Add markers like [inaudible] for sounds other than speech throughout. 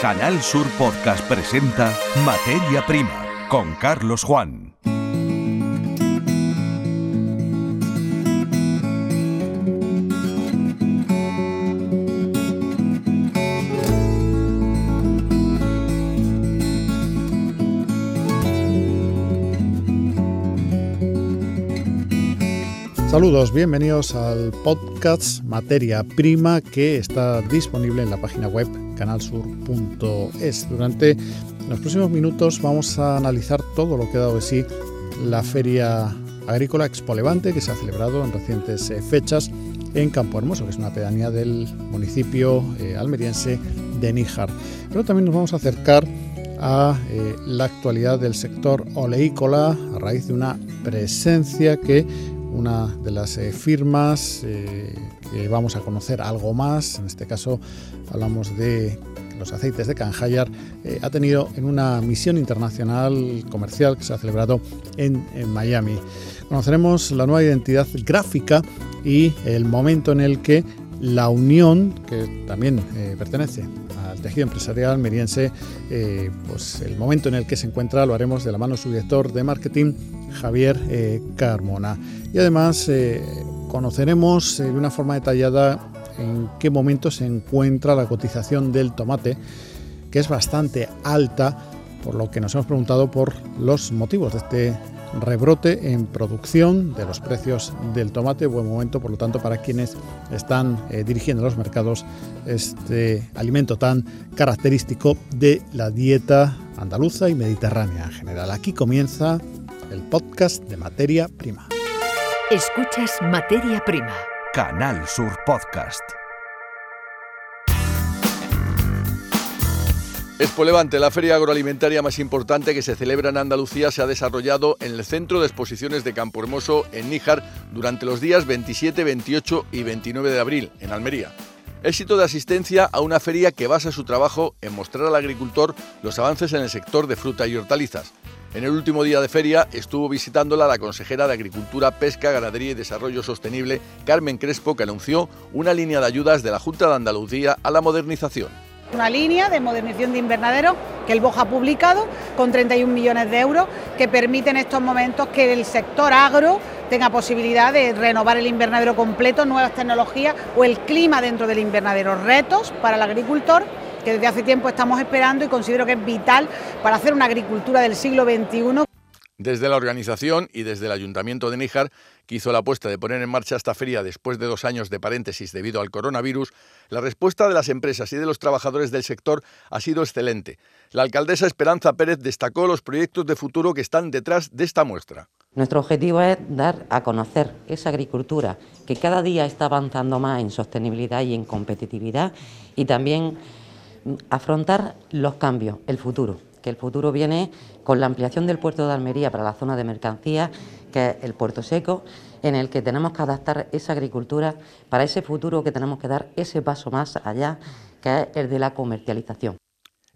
Canal Sur Podcast presenta Materia Prima con Carlos Juan. Saludos, bienvenidos al podcast Materia Prima que está disponible en la página web canalsur.es. Durante los próximos minutos vamos a analizar todo lo que ha dado de sí la Feria Agrícola Expo Levante que se ha celebrado en recientes eh, fechas en Campo Hermoso, que es una pedanía del municipio eh, almeriense de Níjar. Pero también nos vamos a acercar a eh, la actualidad del sector oleícola a raíz de una presencia que una de las firmas que vamos a conocer algo más, en este caso hablamos de los aceites de Canjayar, eh, ha tenido en una misión internacional comercial que se ha celebrado en, Miami. Conoceremos la nueva identidad gráfica y el momento en el que la Unión, que también eh, pertenece al tejido empresarial meriense, eh, pues el momento en el que se encuentra lo haremos de la mano de su director de marketing, Javier Carmona. Y además conoceremos de una forma detallada en qué momento se encuentra la cotización del tomate, que es bastante alta, por lo que nos hemos preguntado por los motivos de este rebrote en producción de los precios del tomate. Buen momento, por lo tanto, para quienes están eh, dirigiendo los mercados este alimento tan característico de la dieta andaluza y mediterránea en general. Aquí comienza el podcast de Materia Prima. Escuchas Materia Prima. Canal Sur Podcast. Expo Levante, la feria agroalimentaria más importante que se celebra en Andalucía, se ha desarrollado en el Centro de Exposiciones de Campo Hermoso, en Níjar, durante los días 27, 28 y 29 de abril, en Almería. Éxito de asistencia a una feria que basa su trabajo en mostrar al agricultor los avances en el sector de fruta y hortalizas. En el último día de feria estuvo visitándola la consejera de Agricultura, Pesca, Ganadería y Desarrollo Sostenible, Carmen Crespo, que anunció una línea de ayudas de la Junta de Andalucía a la modernización. Una línea de modernización de invernadero que el BOJ ha publicado con 31 millones de euros que permite en estos momentos que el sector agro tenga posibilidad de renovar el invernadero completo, nuevas tecnologías o el clima dentro del invernadero. Retos para el agricultor que desde hace tiempo estamos esperando y considero que es vital para hacer una agricultura del siglo XXI. Desde la organización y desde el Ayuntamiento de Níjar, que hizo la apuesta de poner en marcha esta feria después de dos años de paréntesis debido al coronavirus, la respuesta de las empresas y de los trabajadores del sector ha sido excelente. La alcaldesa Esperanza Pérez destacó los proyectos de futuro que están detrás de esta muestra. Nuestro objetivo es dar a conocer esa agricultura que cada día está avanzando más en sostenibilidad y en competitividad y también afrontar los cambios, el futuro que el futuro viene con la ampliación del puerto de Almería para la zona de mercancías, que es el puerto seco, en el que tenemos que adaptar esa agricultura para ese futuro que tenemos que dar ese paso más allá, que es el de la comercialización.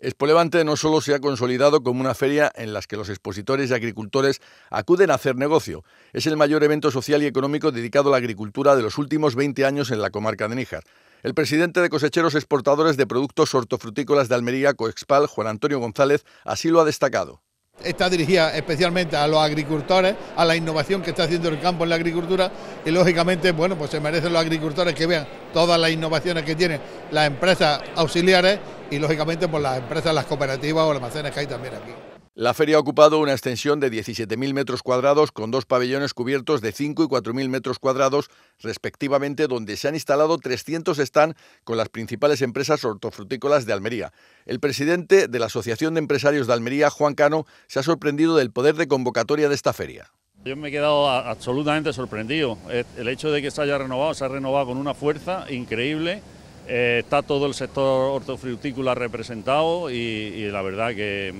Expo Levante no solo se ha consolidado como una feria en la que los expositores y agricultores acuden a hacer negocio, es el mayor evento social y económico dedicado a la agricultura de los últimos 20 años en la comarca de Níjar. El presidente de Cosecheros Exportadores de Productos Hortofrutícolas de Almería, Coexpal, Juan Antonio González, así lo ha destacado. Está dirigida especialmente a los agricultores, a la innovación que está haciendo el campo en la agricultura y lógicamente, bueno, pues se merecen los agricultores que vean todas las innovaciones que tienen las empresas auxiliares y lógicamente por pues las empresas, las cooperativas o almacenes que hay también aquí. La feria ha ocupado una extensión de 17.000 metros cuadrados con dos pabellones cubiertos de 5 y 4.000 metros cuadrados respectivamente, donde se han instalado 300 stands con las principales empresas hortofrutícolas de Almería. El presidente de la Asociación de Empresarios de Almería, Juan Cano, se ha sorprendido del poder de convocatoria de esta feria. Yo me he quedado absolutamente sorprendido. El hecho de que se haya renovado, se ha renovado con una fuerza increíble. Eh, está todo el sector hortofrutícola representado y, y la verdad que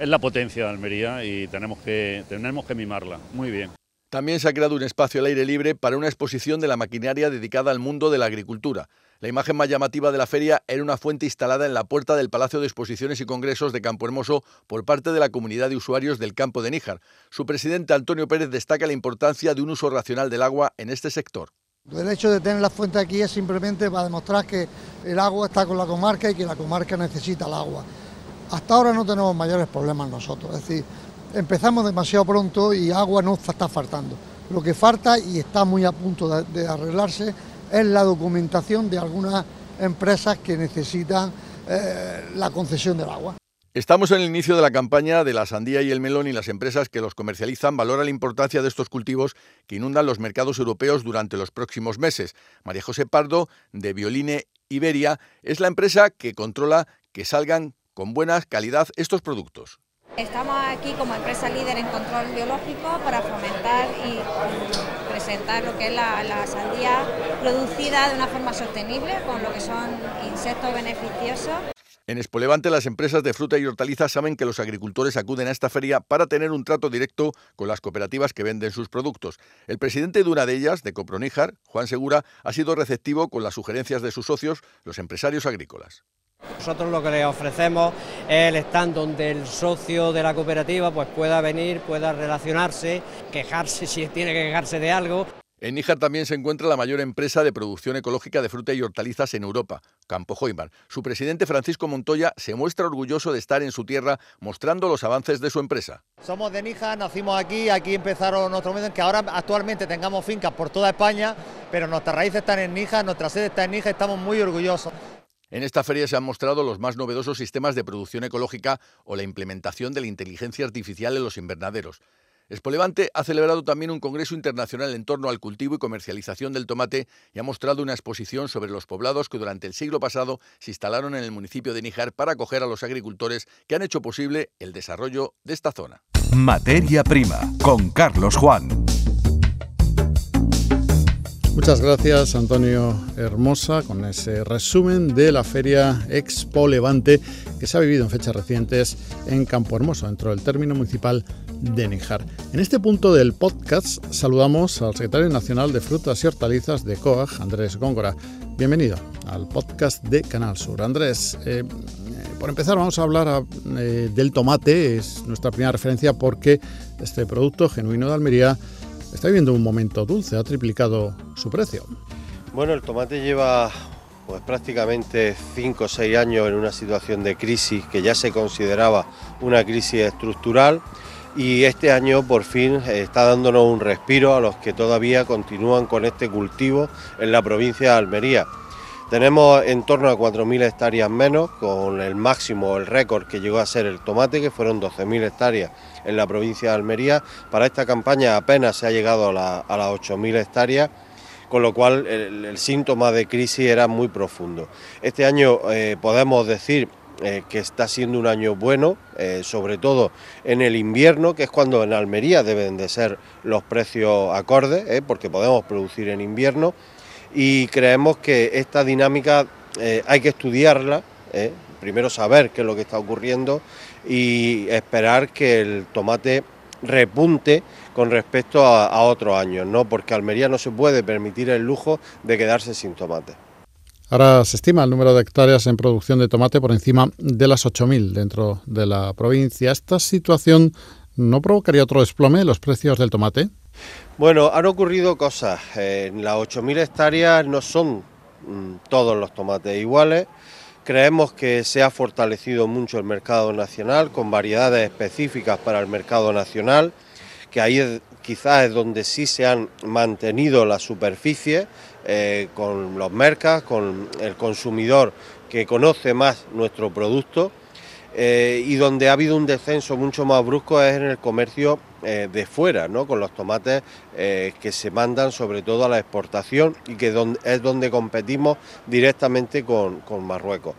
es la potencia de Almería y tenemos que, tenemos que mimarla. Muy bien. También se ha creado un espacio al aire libre para una exposición de la maquinaria dedicada al mundo de la agricultura. La imagen más llamativa de la feria era una fuente instalada en la puerta del Palacio de Exposiciones y Congresos de Campo Hermoso por parte de la comunidad de usuarios del campo de Níjar. Su presidente Antonio Pérez destaca la importancia de un uso racional del agua en este sector. El hecho de tener la fuente aquí es simplemente para demostrar que el agua está con la comarca y que la comarca necesita el agua. Hasta ahora no tenemos mayores problemas nosotros, es decir, empezamos demasiado pronto y agua no está faltando. Lo que falta y está muy a punto de, arreglarse es la documentación de algunas empresas que necesitan eh, la concesión del agua. Estamos en el inicio de la campaña de la sandía y el melón y las empresas que los comercializan valoran la importancia de estos cultivos que inundan los mercados europeos durante los próximos meses. María José Pardo, de Violine Iberia, es la empresa que controla que salgan con buena calidad estos productos. Estamos aquí como empresa líder en control biológico para fomentar y presentar lo que es la, la, sandía producida de una forma sostenible con lo que son insectos beneficiosos. En Espolevante las empresas de fruta y hortalizas saben que los agricultores acuden a esta feria para tener un trato directo con las cooperativas que venden sus productos. El presidente de una de ellas, de Coproníjar, Juan Segura, ha sido receptivo con las sugerencias de sus socios, los empresarios agrícolas. Nosotros lo que le ofrecemos es el stand donde el socio de la cooperativa pues pueda venir, pueda relacionarse, quejarse [laughs] si tiene que quejarse de algo. En Níjar también se encuentra la mayor empresa de producción ecológica de fruta y hortalizas en Europa, Campo Joimar. Su presidente Francisco Montoya se muestra orgulloso de estar en su tierra mostrando los avances de su empresa. Somos de Níjar, nacimos aquí, aquí empezaron nuestros momentos, que ahora actualmente tengamos fincas por toda España, pero nuestras raíces están en Níjar, nuestra sede está en Níjar, estamos muy orgullosos. En esta feria se han mostrado los más novedosos sistemas de producción ecológica o la implementación de la inteligencia artificial en los invernaderos. Espolevante ha celebrado también un congreso internacional en torno al cultivo y comercialización del tomate y ha mostrado una exposición sobre los poblados que durante el siglo pasado se instalaron en el municipio de Níjar para acoger a los agricultores que han hecho posible el desarrollo de esta zona. Materia prima con Carlos Juan. Muchas gracias Antonio Hermosa con ese resumen de la feria Expo Levante que se ha vivido en fechas recientes en Campo Hermoso, dentro del término municipal de Níjar. En este punto del podcast saludamos al secretario nacional de Frutas y Hortalizas de COAG, Andrés Góngora. Bienvenido al podcast de Canal Sur. Andrés, eh, por empezar vamos a hablar eh, del tomate, es nuestra primera referencia porque este producto genuino de Almería está viviendo un momento dulce, ha triplicado su precio. Bueno, el tomate lleva pues prácticamente 5 o 6 años en una situación de crisis que ya se consideraba una crisis estructural y este año por fin está dándonos un respiro a los que todavía continúan con este cultivo en la provincia de Almería. Tenemos en torno a 4.000 hectáreas menos, con el máximo, el récord que llegó a ser el tomate, que fueron 12.000 hectáreas en la provincia de Almería. Para esta campaña apenas se ha llegado a, las 8.000 hectáreas con lo cual el, síntoma de crisis era muy profundo. Este año eh, podemos decir eh, que está siendo un año bueno, eh, sobre todo en el invierno, que es cuando en Almería deben de ser los precios acordes, porque podemos producir en invierno y creemos que esta dinámica hay que estudiarla, primero saber qué es lo que está ocurriendo y esperar que el tomate repunte con respecto a, otros años, ¿no? porque Almería no se puede permitir el lujo de quedarse sin tomate. Ahora se estima el número de hectáreas en producción de tomate por encima de las 8.000 dentro de la provincia. ¿Esta situación no provocaría otro desplome en los precios del tomate? Bueno, han ocurrido cosas. En las 8.000 hectáreas no son mm, todos los tomates iguales. Creemos que se ha fortalecido mucho el mercado nacional con variedades específicas para el mercado nacional, que ahí quizás es donde sí se han mantenido las superficies eh, con los mercas, con el consumidor que conoce más nuestro producto eh, y donde ha habido un descenso mucho más brusco es en el comercio eh, de fuera, ¿no? con los tomates eh, que se mandan sobre todo a la exportación y que es donde competimos directamente con, Marruecos.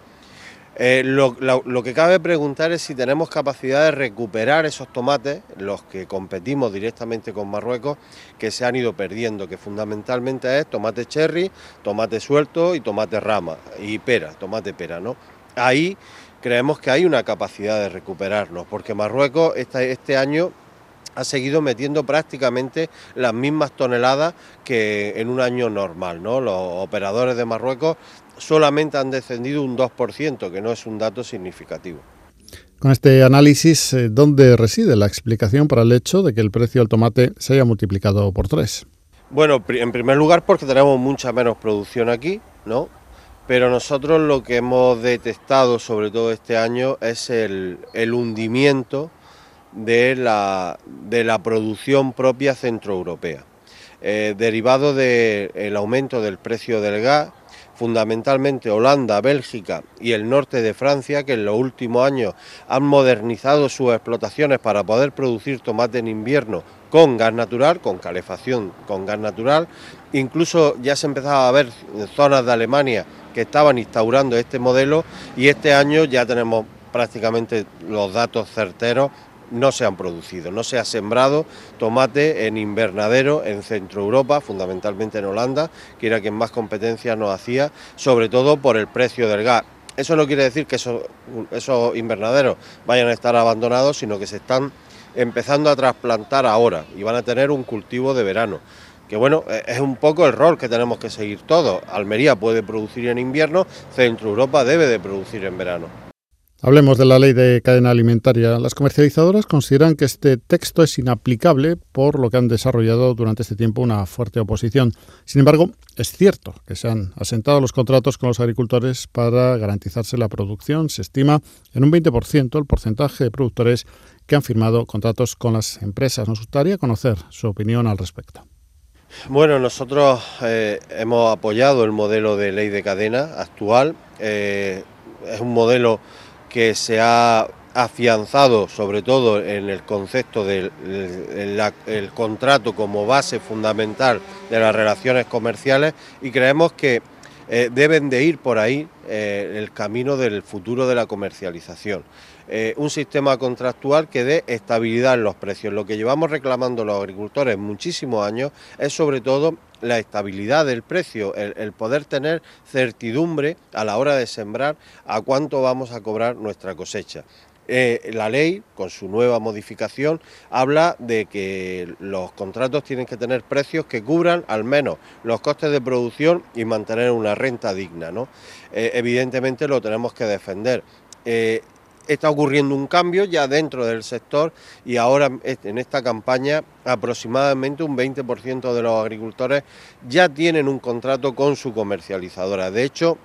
Lo, lo, que cabe preguntar es si tenemos capacidad de recuperar esos tomates, los que competimos directamente con Marruecos, que se han ido perdiendo, que fundamentalmente es tomate cherry, tomate suelto y tomate rama, y pera, tomate pera, ¿no? Ahí creemos que hay una capacidad de recuperarnos, porque Marruecos este año ha seguido metiendo prácticamente las mismas toneladas que en un año normal. ¿no? Los operadores de Marruecos solamente han descendido un 2%, que no es un dato significativo. Con este análisis, ¿dónde reside la explicación para el hecho de que el precio del tomate se haya multiplicado por tres? Bueno, en primer lugar porque tenemos mucha menos producción aquí, ¿no? Pero nosotros lo que hemos detectado, sobre todo este año, es el, hundimiento de la, de la, producción propia centroeuropea, eh, derivado del aumento del precio del gas, fundamentalmente Holanda, Bélgica y el norte de Francia, que en los últimos años han modernizado sus explotaciones para poder producir tomate en invierno con gas natural, con calefacción con gas natural. Incluso ya se empezaba a ver zonas de Alemania que estaban instaurando este modelo y este año ya tenemos prácticamente los datos certeros no se han producido, no se ha sembrado tomate en invernadero en Centro Europa, fundamentalmente en Holanda, que era quien más competencia nos hacía, sobre todo por el precio del gas. Eso no quiere decir que esos, esos invernaderos vayan a estar abandonados, sino que se están empezando a trasplantar ahora y van a tener un cultivo de verano. Que bueno, e, es un poco el rol que tenemos que seguir todos. Almería puede producir en invierno, Centro Europa debe de producir en verano. Hablemos de la ley de cadena alimentaria. Las comercializadoras consideran que este texto es inaplicable por lo que han desarrollado durante este tiempo una fuerte oposición. Sin embargo, es cierto que se han asentado los contratos con los agricultores para garantizarse la producción. Se estima en un 20% el porcentaje de productores que han firmado contratos con las empresas. Nos gustaría conocer su opinión al respecto. Bueno, nosotros eh, hemos apoyado el modelo de ley de cadena actual. Eh, es un modelo que se ha afianzado sobre todo en el concepto del contrato como base fundamental de las relaciones comerciales y creemos que eh, deben de ir por ahí el camino del futuro de la comercialización. Eh, un sistema contractual que dé estabilidad en los precios. Lo que llevamos reclamando los agricultores muchísimos años es sobre todo la estabilidad del precio, el, poder tener certidumbre a la hora de sembrar a cuánto vamos a cobrar nuestra cosecha. Eh, la ley, con su nueva modificación, habla de que los contratos tienen que tener precios que cubran al menos los costes de producción y mantener una renta digna. ¿no? Eh, evidentemente lo tenemos que defender. Está ocurriendo un cambio ya dentro del sector y ahora en esta campaña aproximadamente un 20% de los agricultores ya tienen un contrato con su comercializadora. De hecho,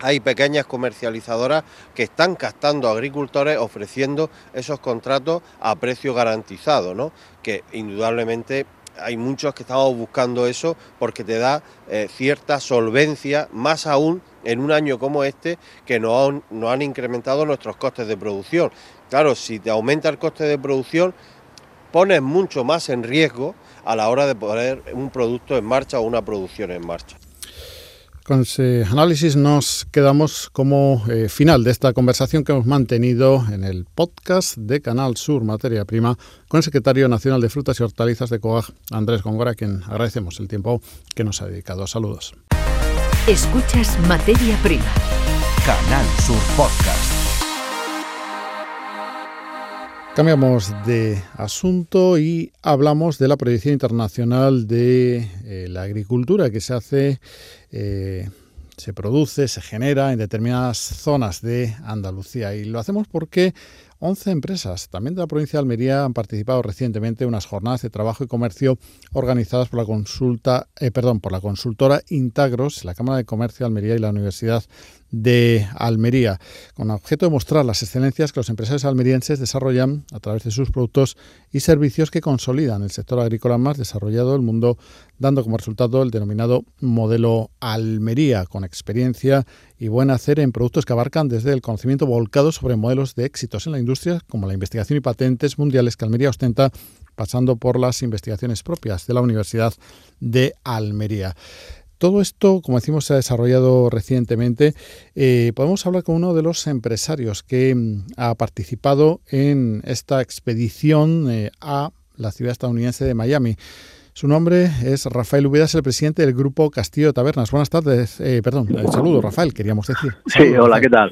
hay pequeñas comercializadoras que están captando agricultores ofreciendo esos contratos a precio garantizado, ¿no? que indudablemente hay muchos que estamos buscando eso porque te da eh, cierta solvencia, más aún en un año como este que nos han, nos han incrementado nuestros costes de producción. Claro, si te aumenta el coste de producción, pones mucho más en riesgo a la hora de poner un producto en marcha o una producción en marcha. Con ese análisis nos quedamos como eh, final de esta conversación que hemos mantenido en el podcast de Canal Sur Materia Prima con el secretario nacional de Frutas y Hortalizas de COAG, Andrés Góngora, a quien agradecemos el tiempo que nos ha dedicado. Saludos. Escuchas Materia Prima. Canal Sur Podcast. Cambiamos de asunto y hablamos de la proyección internacional de eh, la agricultura que se hace, eh, se produce, se genera en determinadas zonas de Andalucía. Y lo hacemos porque 11 empresas, también de la provincia de Almería, han participado recientemente en unas jornadas de trabajo y comercio organizadas por la consulta, eh, perdón, por la consultora Intagros, la Cámara de Comercio de Almería y la Universidad de Almería, con objeto de mostrar las excelencias que los empresarios almerienses desarrollan a través de sus productos y servicios que consolidan el sector agrícola más desarrollado del mundo, dando como resultado el denominado modelo Almería, con experiencia y buen hacer en productos que abarcan desde el conocimiento volcado sobre modelos de éxitos en la industria, como la investigación y patentes mundiales que Almería ostenta, pasando por las investigaciones propias de la Universidad de Almería. Todo esto, como decimos, se ha desarrollado recientemente. Eh, podemos hablar con uno de los empresarios que mm, ha participado en esta expedición eh, a la ciudad estadounidense de Miami. Su nombre es Rafael Ubidas, el presidente del grupo Castillo de Tabernas. Buenas tardes, eh, perdón, saludo Rafael, queríamos decir. sí, hola, ¿qué tal?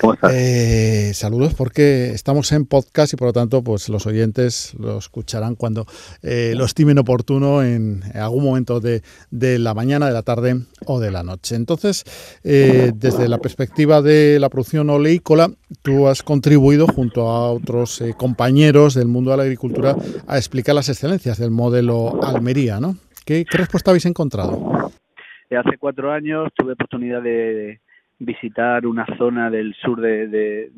¿Cómo estás? Eh, saludos porque estamos en podcast y por lo tanto pues los oyentes lo escucharán cuando eh, lo estimen oportuno en, algún momento de, la mañana, de la tarde o de la noche. Entonces, eh, desde la perspectiva de la producción oleícola, tú has contribuido junto a otros compañeros del mundo de la agricultura a explicar las excelencias del modelo Almería, ¿no? ¿Qué, respuesta habéis encontrado? Hace cuatro años tuve oportunidad de visitar una zona del sur de,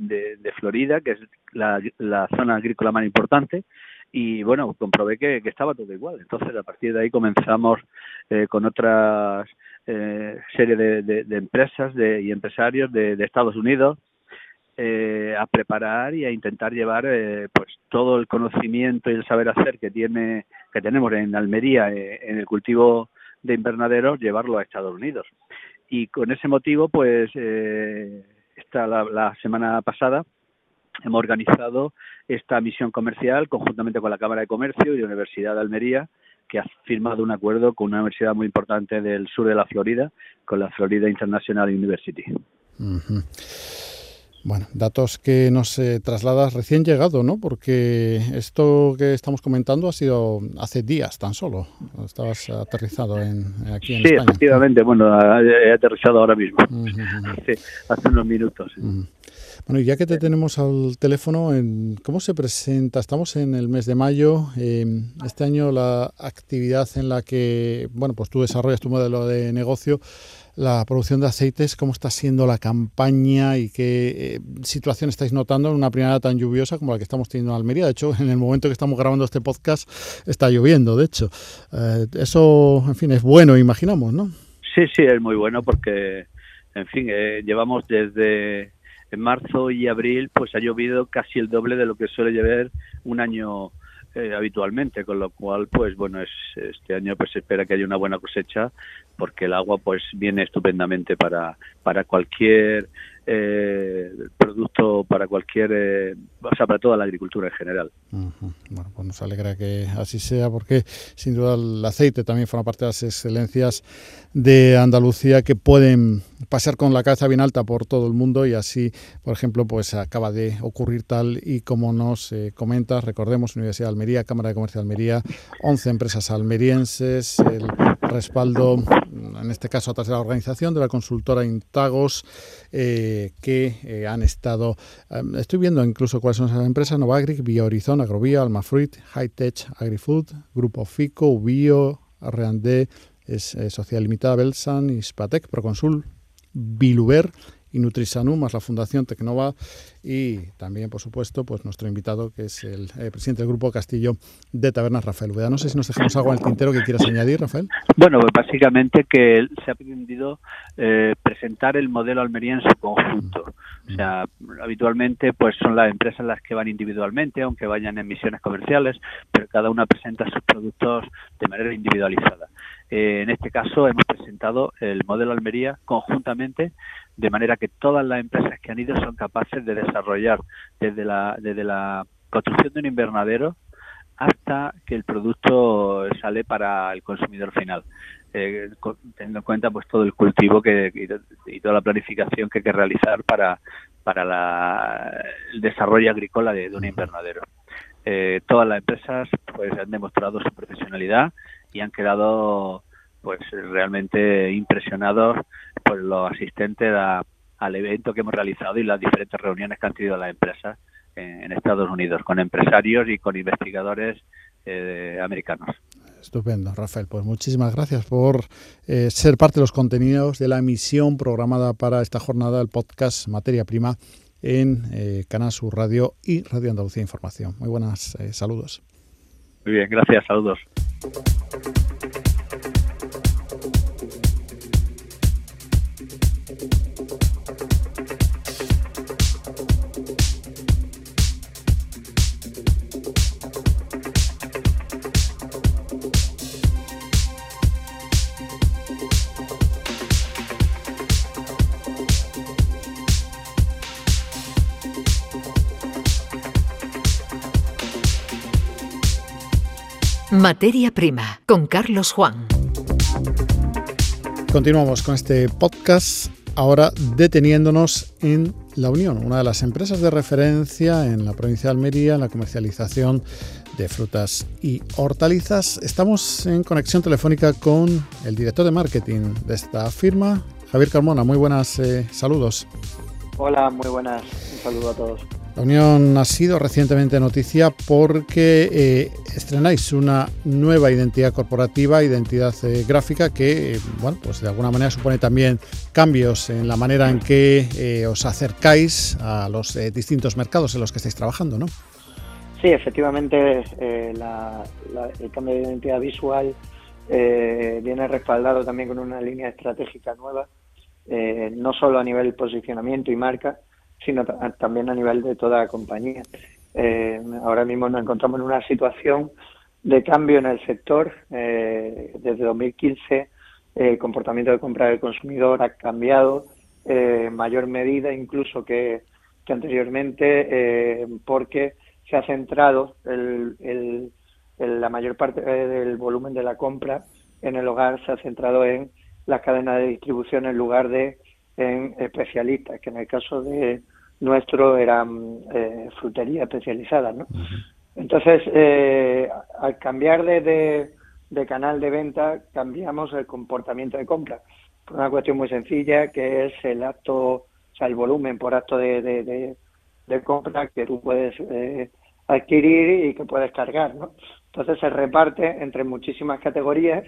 Florida, que es la, zona agrícola más importante, y bueno, comprobé que, estaba todo igual. Entonces, a partir de ahí comenzamos eh, con otras eh, serie de, empresas y empresarios de, Estados Unidos eh, a preparar y a intentar llevar eh, pues todo el conocimiento y el saber hacer que tiene que tenemos en Almería eh, en el cultivo de invernaderos llevarlo a Estados Unidos y con ese motivo pues esta la, semana pasada hemos organizado esta misión comercial conjuntamente con la Cámara de Comercio y la Universidad de Almería que ha firmado un acuerdo con una universidad muy importante del sur de la Florida, con la Florida International University. Bueno, datos que nos eh, trasladas recién llegado, ¿no? Porque esto que estamos comentando ha sido hace días tan solo. Estabas aterrizado en, aquí en sí, efectivamente. Bueno, he aterrizado ahora mismo, hace, unos minutos. Bueno, y ya que te tenemos al teléfono, ¿cómo se presenta? Estamos en el mes de mayo. Eh, este año la actividad en la que, bueno, pues tú desarrollas tu modelo de negocio la producción de aceites, cómo está siendo la campaña y qué eh, situación estáis notando en una primavera tan lluviosa como la que estamos teniendo en Almería. De hecho, en el momento que estamos grabando este podcast está lloviendo, de hecho. Eh, eso, en fin, es bueno, imaginamos, ¿no? Sí, sí, es muy bueno porque, en fin, eh, llevamos desde marzo y abril, pues ha llovido casi el doble de lo que suele llover un año eh, habitualmente, con lo cual, pues bueno, es, este año pues se espera que haya una buena cosecha porque el agua pues viene estupendamente para, para cualquier eh, producto, para cualquier, eh, o sea, para toda la agricultura en general. Bueno, pues nos alegra que así sea porque sin duda el aceite también forma parte de las excelencias de Andalucía que pueden pasar con la cabeza bien alta por todo el mundo y así, por ejemplo, pues acaba de ocurrir tal y como nos eh, comentas, recordemos Universidad de Almería, Cámara de Comercio de Almería, 11 empresas almerienses, el respaldo, en este caso a través de la organización de la consultora Intagos, eh, que eh, han estado, estoy viendo incluso cuáles son esas empresas, Novagric, Biohorizon, Agrovía, Almafruit, Hightech, AgriFood, Grupo Fico, Bio, Arreandé, es Sociedad Limitada, Belsan, Ispatec, Proconsul, Biluber y Nutrisanu, más la Fundación Tecnova y también, por supuesto, pues nuestro invitado, que es el eh, presidente del Grupo Castillo de Tabernas, Rafael Ubeda. No sé si nos dejamos algo en el tintero que quieras añadir, Rafael. Bueno, pues básicamente que se ha pretendido eh, presentar el modelo Almería en su conjunto. O sea, habitualmente pues son las empresas las que van individualmente, aunque vayan en misiones comerciales, pero cada una presenta sus productos de manera individualizada. Eh, en este caso hemos presentado el modelo Almería conjuntamente, de manera que todas las empresas que han ido son capaces de desarrollar desde la, desde la construcción de un invernadero hasta que el producto sale para el consumidor final. Eh, teniendo en cuenta pues todo el cultivo que, y, toda la planificación que hay que realizar para, para el desarrollo agrícola de, un invernadero. Eh, todas las empresas pues han demostrado su profesionalidad y han quedado pues realmente impresionados por los asistentes al evento que hemos realizado y las diferentes reuniones que han tenido las empresas en, Estados Unidos con empresarios y con investigadores eh, americanos. Estupendo, Rafael. Pues muchísimas gracias por eh, ser parte de los contenidos de la emisión programada para esta jornada del podcast Materia Prima en eh, Canal Sur Radio y Radio Andalucía Información. Muy buenas, saludos. Muy bien, gracias, saludos. Thank you. Materia Prima con Carlos Juan. Continuamos con este podcast, ahora deteniéndonos en La Unión, una de las empresas de referencia en la provincia de Almería en la comercialización de frutas y hortalizas. Estamos en conexión telefónica con el director de marketing de esta firma, Javier Carmona. Muy buenas, eh, saludos. Hola, muy buenas. Un saludo a todos. La Unión ha sido recientemente noticia porque eh, estrenáis una nueva identidad corporativa, identidad eh, gráfica, que eh, bueno, pues de alguna manera supone también cambios en la manera en que os acercáis a los distintos mercados en los que estáis trabajando, ¿no? Sí, efectivamente, el cambio de identidad visual viene respaldado también con una línea estratégica nueva, no solo a nivel posicionamiento y marca, sino también a nivel de toda la compañía. Eh, ahora mismo nos encontramos en una situación de cambio en el sector. Eh, desde 2015 el comportamiento de compra del consumidor ha cambiado eh, en mayor medida incluso que, anteriormente porque se ha centrado el, la mayor parte del volumen de la compra en el hogar se ha centrado en las cadenas de distribución en lugar de en especialistas, que en el caso de nuestro eran eh, frutería especializada, ¿no? Entonces, eh, al cambiar de, canal de venta, cambiamos el comportamiento de compra. Por una cuestión muy sencilla, que es el acto, o sea, el volumen por acto de, de, de compra que tú puedes eh, adquirir y que puedes cargar, ¿no? Entonces se reparte entre muchísimas categorías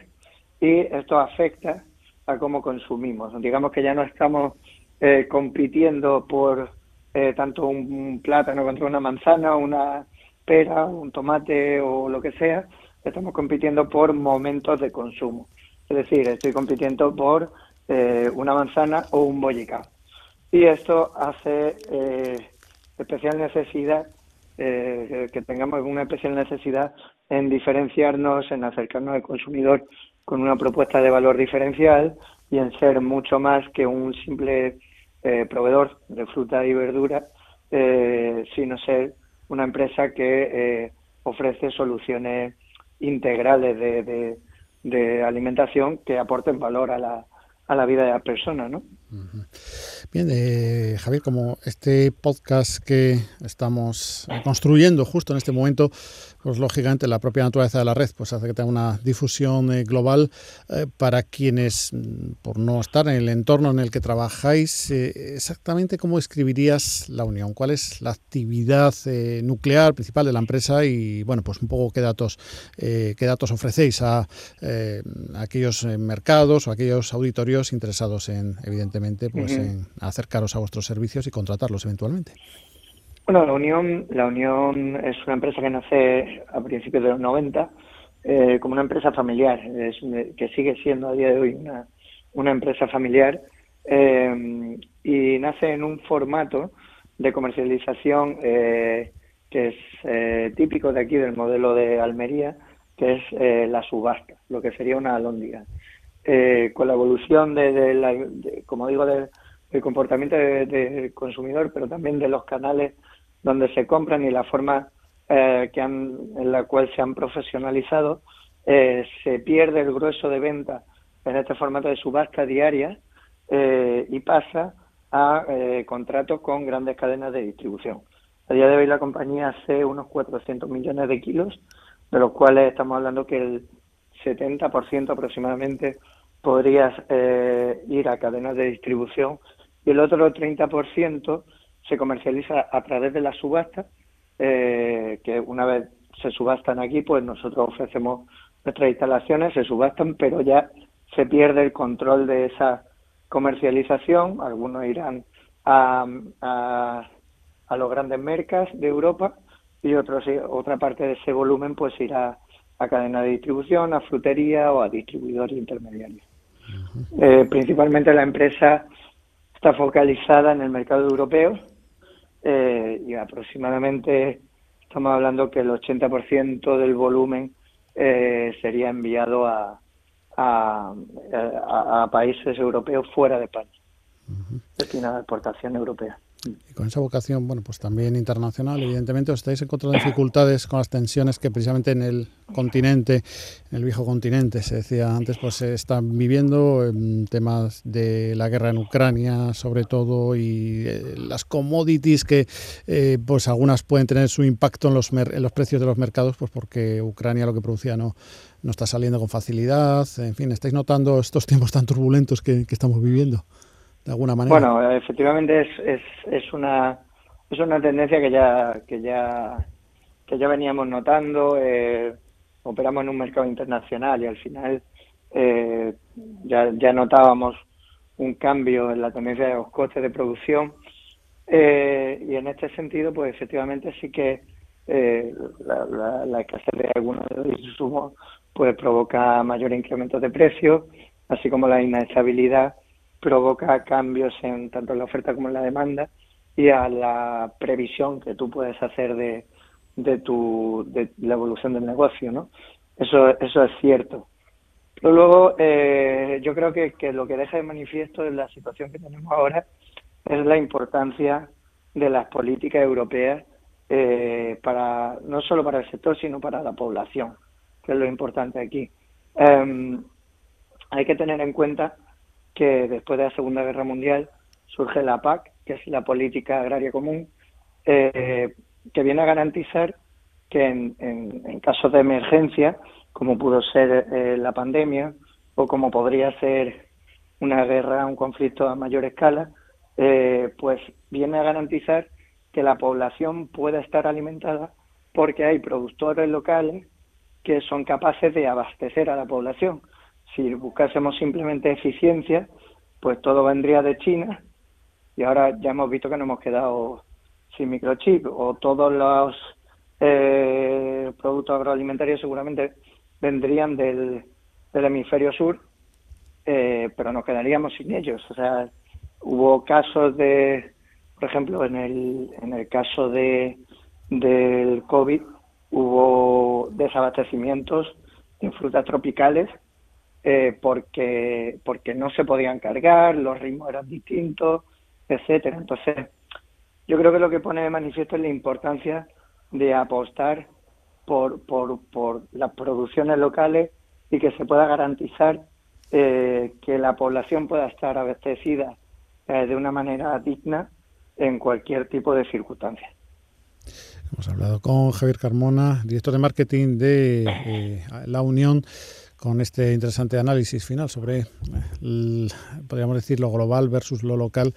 y esto afecta a cómo consumimos. Digamos que ya no estamos eh, compitiendo por eh, tanto un plátano contra una manzana, una pera, un tomate o lo que sea, estamos compitiendo por momentos de consumo. Es decir, estoy compitiendo por eh, una manzana o un bollicao. Y esto hace eh, especial necesidad, que tengamos una especial necesidad en diferenciarnos, en acercarnos al consumidor con una propuesta de valor diferencial y en ser mucho más que un simple eh, proveedor de fruta y verdura, eh, sino ser una empresa que eh, ofrece soluciones integrales de, de, alimentación que aporten valor a la, a la vida de la persona, ¿no? Bien, eh, Javier, como este podcast que estamos construyendo justo en este momento, pues lógicamente la propia naturaleza de la red pues hace que tenga una difusión eh, global eh, para quienes, mm, por no estar en el entorno en el que trabajáis, exactamente cómo escribirías la unión, cuál es la actividad nuclear principal de la empresa y, bueno, pues un poco qué datos, qué datos ofrecéis a, a aquellos mercados o aquellos auditorios interesados en, evidentemente, pues en acercaros a vuestros servicios y contratarlos eventualmente. Bueno, la Unión, la Unión es una empresa que nace a principios de los 90 eh, como una empresa familiar, que sigue siendo a día de hoy una, una empresa familiar eh, y nace en un formato de comercialización eh, que es típico de aquí del modelo de Almería, que es la subasta, lo que sería una alóndiga. con la evolución de, la, como digo, de, el comportamiento del consumidor, pero también de los canales donde se compran y la forma eh, en la cual se han profesionalizado, eh, se pierde el grueso de venta en este formato de subasta diaria eh, y pasa a contratos con grandes cadenas de distribución. A día de hoy la compañía hace unos 400 millones de kilos, de los cuales estamos hablando que el 70% aproximadamente podría ir a cadenas de distribución y el otro 30% se comercializa a través de la subasta, eh, que una vez se subastan aquí, pues nosotros ofrecemos nuestras instalaciones, se subastan, pero ya se pierde el control de esa comercialización. Algunos irán a, a, los grandes mercas de Europa y otros, otra parte de ese volumen pues irá a cadena de distribución, a frutería o a distribuidores intermediarios. Eh, principalmente la empresa está focalizada en el mercado europeo eh, y aproximadamente estamos hablando que el 80% del volumen eh, sería enviado a, a, a, países europeos fuera de España, destinado a exportación europea. Y con esa vocación, bueno, pues también internacional, evidentemente os estáis encontrando dificultades con las tensiones que precisamente en el continente, en el viejo continente, se decía antes, pues se están viviendo en temas de la guerra en Ucrania, sobre todo, y eh, las commodities que, eh, pues algunas pueden tener su impacto en los, en los precios de los mercados, pues porque Ucrania lo que producía no, no está saliendo con facilidad. En fin, ¿estáis notando estos tiempos tan turbulentos que estamos viviendo? Bueno, efectivamente es, es, es una es una tendencia que ya, que ya, que ya veníamos notando. Eh, operamos en un mercado internacional y al final eh, ya, ya notábamos un cambio en la tendencia de los costes de producción eh, y en este sentido, pues efectivamente sí que eh, la, escasez de algunos de los insumos pues provoca mayor incremento de precios, así como la inestabilidad provoca cambios en tanto en la oferta como en la demanda y a la previsión que tú puedes hacer de, de tu de la evolución del negocio, ¿no? Eso eso es cierto. Pero luego eh, yo creo que, que lo que deja de manifiesto en la situación que tenemos ahora es la importancia de las políticas europeas eh, para no solo para el sector sino para la población que es lo importante aquí em, hay que tener en cuenta que después de la Segunda Guerra Mundial surge la PAC que es la política agraria común eh, que viene a garantizar que en, en, casos de emergencia como pudo ser eh, la pandemia o como podría ser una guerra, un conflicto a mayor escala, eh, pues viene a garantizar que la población pueda estar alimentada porque hay productores locales que son capaces de abastecer a la población. Si buscásemos simplemente eficiencia, pues todo vendría de China y ahora ya hemos visto que nos hemos quedado sin microchip o todos los eh, productos agroalimentarios seguramente vendrían del, del hemisferio sur, eh, pero nos quedaríamos sin ellos. O sea, Hubo casos de, por ejemplo, en el, en el caso de, del COVID, hubo desabastecimientos en frutas tropicales eh, porque, porque no se podían cargar, los ritmos eran distintos, etcétera. Entonces, yo creo que lo que pone de manifiesto es la importancia de apostar por, por, por las producciones locales y que se pueda garantizar eh, que la población pueda estar abastecida eh, de una manera digna en cualquier tipo de circunstancia. Hemos hablado con Javier Carmona, director de marketing de eh, La Unión, con este interesante análisis final sobre, eh, podríamos decir, lo global versus lo local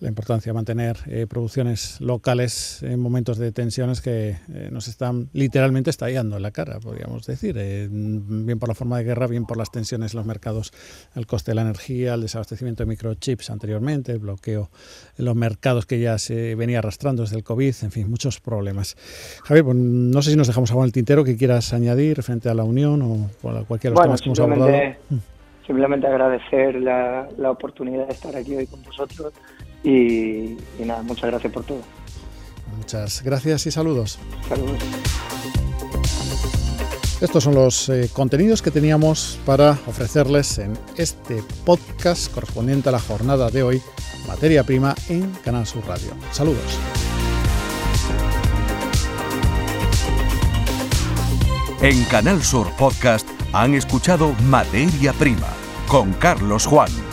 la importancia de mantener eh, producciones locales en momentos de tensiones que eh, nos están literalmente estallando en la cara, podríamos decir, eh, bien por la forma de guerra, bien por las tensiones en los mercados, el coste de la energía, el desabastecimiento de microchips anteriormente, el bloqueo en los mercados que ya se venía arrastrando desde el COVID, en fin, muchos problemas. Javier, pues, no sé si nos dejamos algo en el tintero que quieras añadir frente a la Unión o cualquiera de los temas que hemos abordado. Simplemente agradecer la, la oportunidad de estar aquí hoy con vosotros y, nada, muchas gracias por todo. Muchas gracias y saludos. Saludos. Estos son los eh, contenidos que teníamos para ofrecerles en este podcast correspondiente a la jornada de hoy, Materia Prima en Canal Sur Radio. Saludos. En Canal Sur Podcast han escuchado Materia Prima con Carlos Juan.